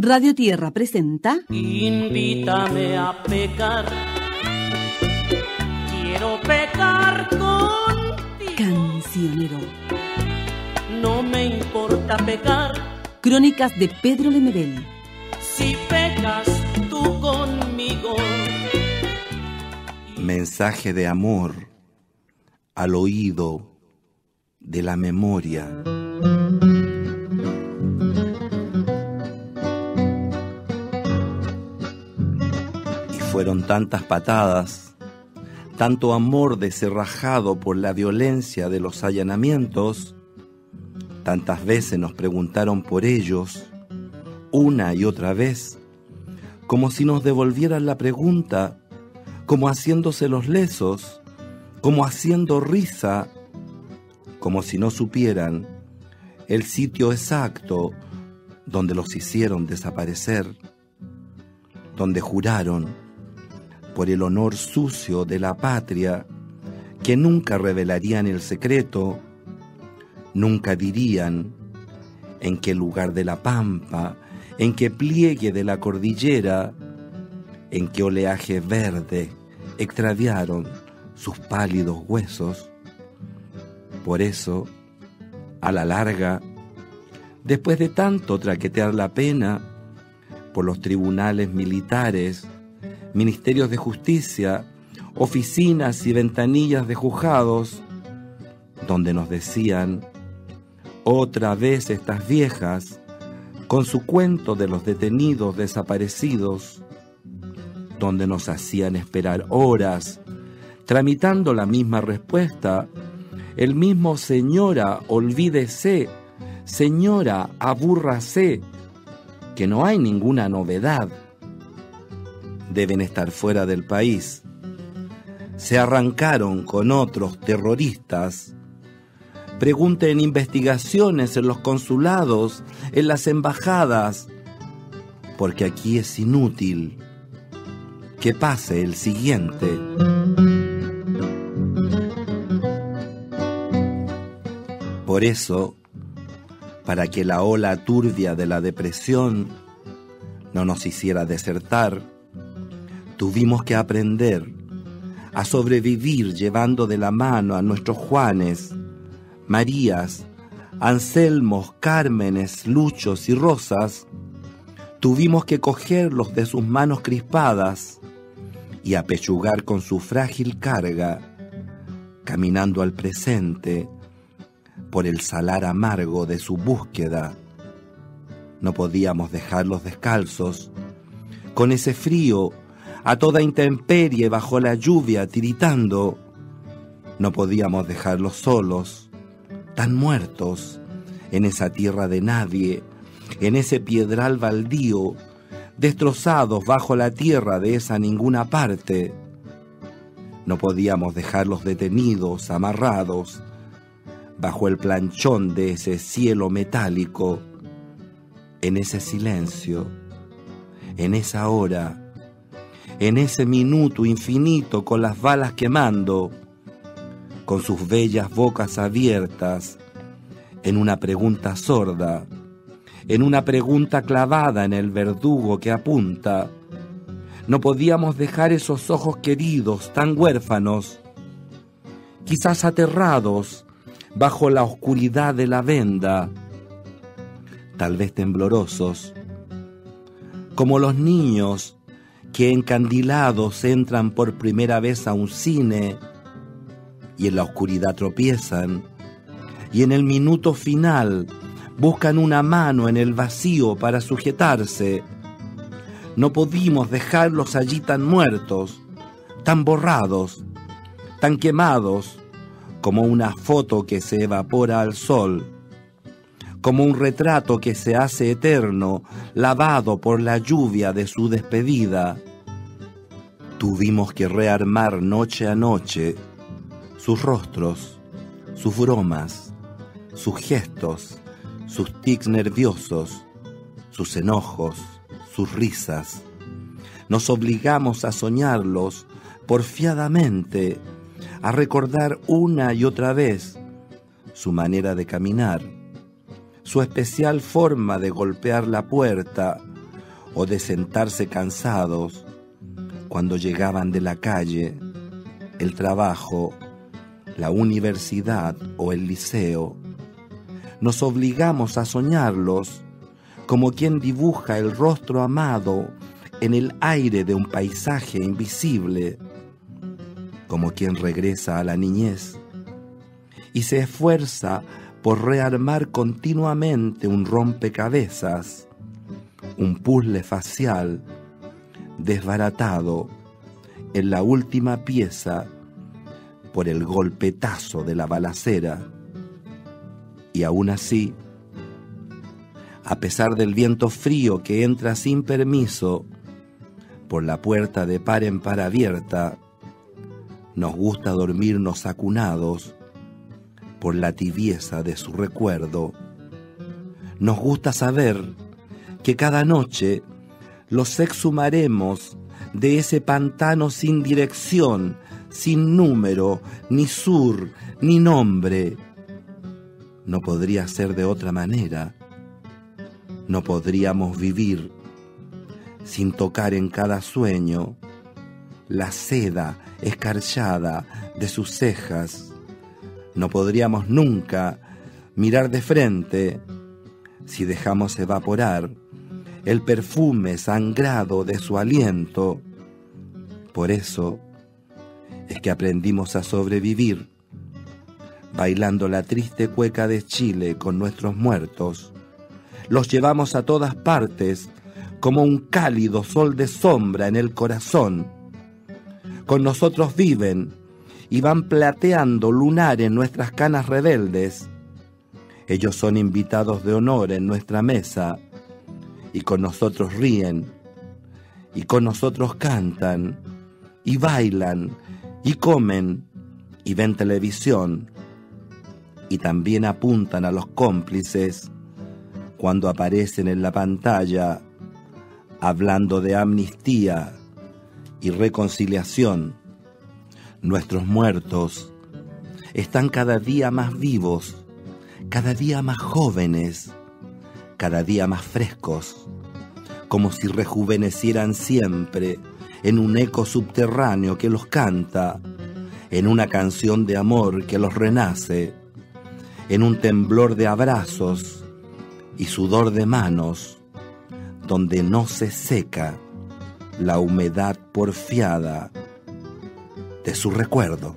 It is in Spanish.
Radio Tierra presenta Invítame a pecar. Quiero pecar contigo. Cancionero. No me importa pecar Crónicas de Pedro Lemebel. si pecas tú conmigo. Mensaje de amor al oído de la memoria. Fueron tantas patadas, tanto amor deserrajado por la violencia de los allanamientos, tantas veces nos preguntaron por ellos, una y otra vez, como si nos devolvieran la pregunta como haciéndose los lesos, como haciendo risa, como si no supieran el sitio exacto donde los hicieron desaparecer, donde juraron por el honor sucio de la patria que nunca revelarían el secreto, nunca dirían en qué lugar de la pampa, en qué pliegue de la cordillera, en qué oleaje verde extraviaron sus pálidos huesos. Por eso, a la larga, después de tanto traquetear la pena por los tribunales militares, ministerios de justicia, oficinas y ventanillas de juzgados, donde nos decían, otra vez estas viejas, con su cuento de los detenidos desaparecidos, donde nos hacían esperar horas, tramitando la misma respuesta, el mismo señora, olvídese, señora, abúrrase, que no hay ninguna novedad. Deben estar fuera del país. Se arrancaron con otros terroristas. Pregunten investigaciones en los consulados, en las embajadas, porque aquí es inútil que pase el siguiente. Por eso, para que la ola turbia de la depresión no nos hiciera desertar, tuvimos que aprender a sobrevivir llevando de la mano a nuestros Juanes, Marías, Anselmos, Cármenes, Luchos y Rosas, tuvimos que cogerlos de sus manos crispadas y apechugar con su frágil carga, caminando al presente por el salar amargo de su búsqueda. No podíamos dejarlos descalzos, con ese frío, a toda intemperie bajo la lluvia tiritando. No podíamos dejarlos solos, tan muertos, en esa tierra de nadie, en ese piedral baldío, destrozados bajo la tierra de esa ninguna parte. No podíamos dejarlos detenidos, amarrados, bajo el planchón de ese cielo metálico, en ese silencio, en esa hora, en ese minuto infinito con las balas quemando, con sus bellas bocas abiertas, en una pregunta sorda, en una pregunta clavada en el verdugo que apunta. No podíamos dejar esos ojos queridos, tan huérfanos, quizás aterrados, bajo la oscuridad de la venda, tal vez temblorosos, como los niños que encandilados entran por primera vez a un cine y en la oscuridad tropiezan, y en el minuto final buscan una mano en el vacío para sujetarse. No pudimos dejarlos allí tan muertos, tan borrados, tan quemados, como una foto que se evapora al sol, como un retrato que se hace eterno, lavado por la lluvia de su despedida. Tuvimos que rearmar noche a noche sus rostros, sus bromas, sus gestos, sus tics nerviosos, sus enojos, sus risas. Nos obligamos a soñarlos porfiadamente, a recordar una y otra vez su manera de caminar, su especial forma de golpear la puerta o de sentarse cansados cuando llegaban de la calle, el trabajo, la universidad o el liceo. Nos obligamos a soñarlos como quien dibuja el rostro amado en el aire de un paisaje invisible, como quien regresa a la niñez y se esfuerza por rearmar continuamente un rompecabezas, un puzzle facial desbaratado en la última pieza por el golpetazo de la balacera. Y aún así, a pesar del viento frío que entra sin permiso por la puerta de par en par abierta, nos gusta dormirnos acunados por la tibieza de su recuerdo. Nos gusta saber que cada noche los exhumaremos de ese pantano sin dirección, sin número, ni sur, ni nombre. No podría ser de otra manera. No podríamos vivir sin tocar en cada sueño la seda escarchada de sus cejas. No podríamos nunca mirar de frente si dejamos evaporar el perfume sangrado de su aliento. Por eso es que aprendimos a sobrevivir, bailando la triste cueca de Chile con nuestros muertos. Los llevamos a todas partes como un cálido sol de sombra en el corazón. Con nosotros viven y van plateando lunar en nuestras canas rebeldes. Ellos son invitados de honor en nuestra mesa y con nosotros ríen, y con nosotros cantan, y bailan, y comen, y ven televisión, y también apuntan a los cómplices cuando aparecen en la pantalla hablando de amnistía y reconciliación. Nuestros muertos. Están cada día más vivos, cada día más jóvenes, cada día más frescos, como si rejuvenecieran siempre en un eco subterráneo que los canta, en una canción de amor que los renace, en un temblor de abrazos y sudor de manos, donde no se seca la humedad porfiada de su recuerdo.